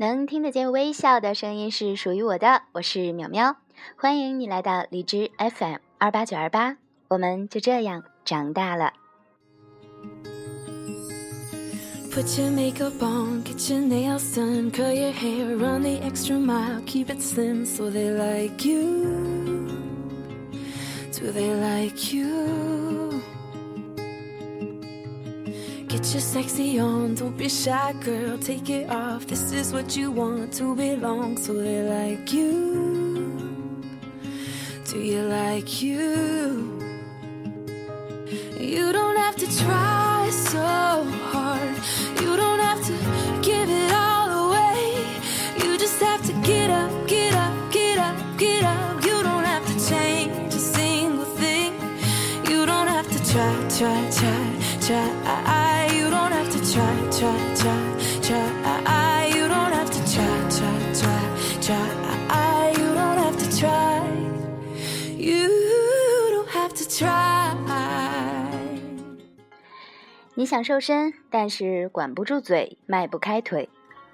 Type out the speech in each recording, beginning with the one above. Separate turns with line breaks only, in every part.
能听得见微笑的声音是属于我的，我是淼淼，欢迎你来到荔枝 FM 二八九二八，我们就这样长大了。Do they like you? Get your sexy on, don't be shy, girl. Take it off. This is what you want to belong, so they like you. Do you like you? You don't have to try so hard. You don't have to give it all away. You just have to get up, get up, get up, get up. You don't have to change a single thing. You don't have to try, try, try, try. Try, try, try. You don't have to try, try, try, try. You don't have to try. You don't have to try. 你想瘦身，但是管不住嘴，迈不开腿；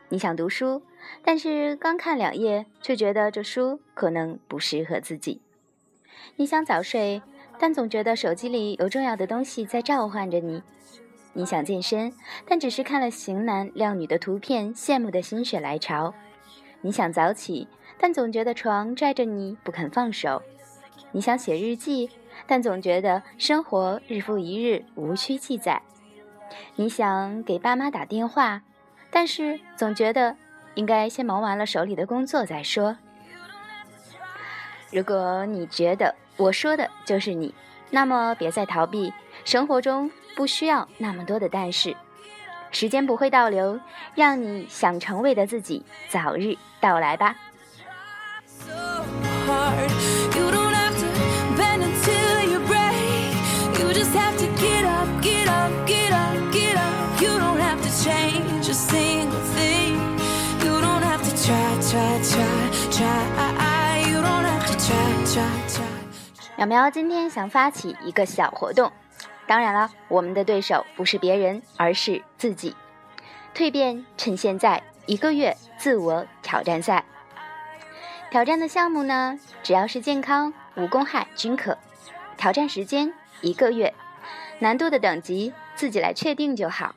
你想读书，但是刚看两页，却觉得这书可能不适合自己；你想早睡，但总觉得手机里有重要的东西在召唤着你。你想健身，但只是看了型男靓女的图片，羡慕的心血来潮；你想早起，但总觉得床拽着你不肯放手；你想写日记，但总觉得生活日复一日无需记载；你想给爸妈打电话，但是总觉得应该先忙完了手里的工作再说。如果你觉得我说的就是你，那么别再逃避，生活中。不需要那么多的但是，时间不会倒流，让你想成为的自己早日到来吧。苗苗今天想发起一个小活动。当然了，我们的对手不是别人，而是自己。蜕变，趁现在一个月自我挑战赛。挑战的项目呢，只要是健康、无公害均可。挑战时间一个月，难度的等级自己来确定就好。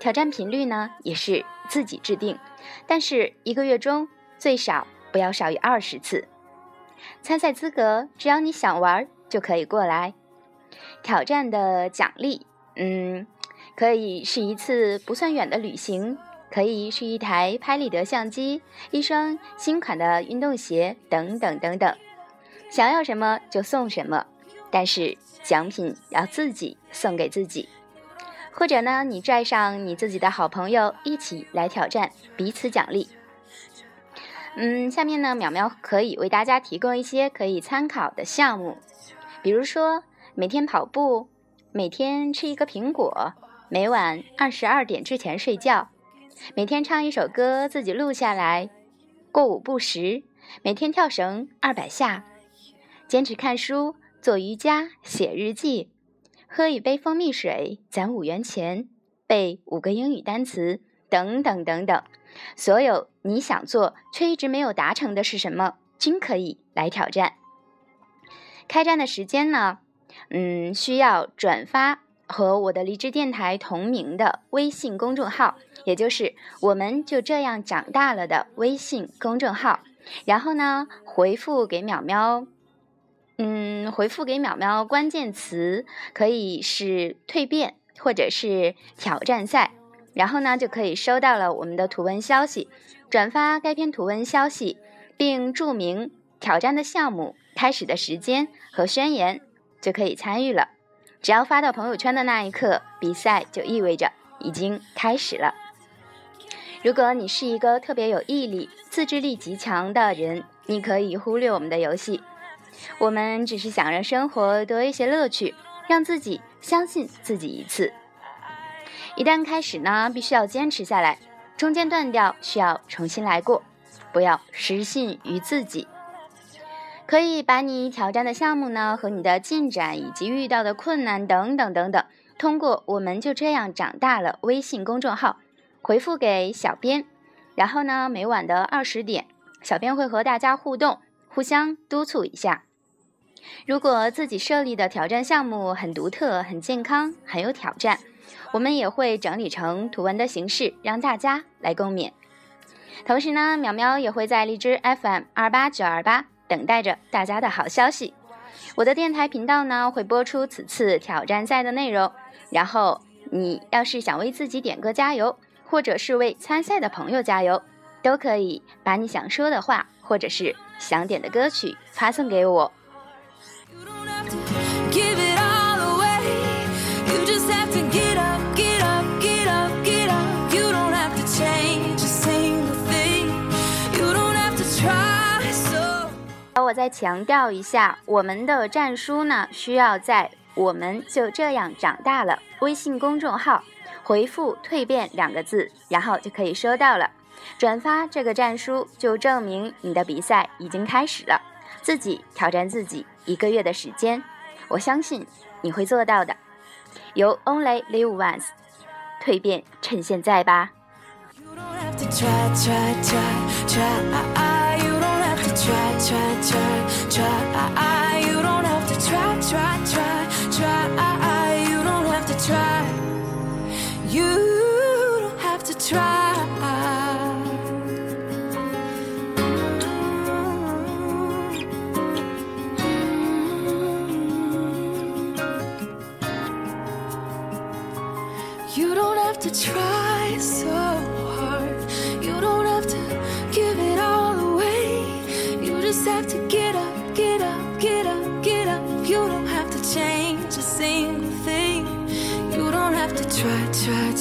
挑战频率呢，也是自己制定，但是一个月中最少不要少于二十次。参赛资格，只要你想玩就可以过来。挑战的奖励，嗯，可以是一次不算远的旅行，可以是一台拍立得相机，一双新款的运动鞋，等等等等。想要什么就送什么，但是奖品要自己送给自己。或者呢，你拽上你自己的好朋友一起来挑战，彼此奖励。嗯，下面呢，淼淼可以为大家提供一些可以参考的项目，比如说。每天跑步，每天吃一个苹果，每晚二十二点之前睡觉，每天唱一首歌自己录下来，过午不食，每天跳绳二百下，坚持看书、做瑜伽、写日记，喝一杯蜂蜜水攒五元钱，背五个英语单词，等等等等。所有你想做却一直没有达成的是什么，均可以来挑战。开战的时间呢？嗯，需要转发和我的荔枝电台同名的微信公众号，也就是我们就这样长大了的微信公众号。然后呢，回复给淼淼，嗯，回复给淼淼关键词可以是蜕变或者是挑战赛，然后呢就可以收到了我们的图文消息。转发该篇图文消息，并注明挑战的项目、开始的时间和宣言。就可以参与了。只要发到朋友圈的那一刻，比赛就意味着已经开始了。如果你是一个特别有毅力、自制力极强的人，你可以忽略我们的游戏。我们只是想让生活多一些乐趣，让自己相信自己一次。一旦开始呢，必须要坚持下来。中间断掉，需要重新来过。不要失信于自己。可以把你挑战的项目呢，和你的进展以及遇到的困难等等等等，通过我们就这样长大了微信公众号回复给小编，
然后呢，每晚的二十点，小编会和大家互动，互相督促一下。如果自己设立的挑战项目很独特、很健康、很有挑战，我们也会整理成图文的形式，让大家来共勉。同时呢，淼淼也会在荔枝 FM 二八九二八等待着大家的好消息。我的电台频道呢会播出此次挑战赛的内容。然后你要是想为自己点歌加油，或者是为参赛的朋友加油，都可以把你想说的话，或者是想点的歌曲发送给我。我再强调一下，我们的战书呢，需要在“我们就这样长大了”微信公众号回复“蜕变”两个字，然后就可以收到了。转发这个战书，就证明你的比赛已经开始了，自己挑战自己一个月的时间，我相信你会做到的。由 Only Live Once，蜕变趁现在吧。Try. Try, try, try. You don't have to try, try, try, try. You don't have to try. You don't have to try. You don't have to try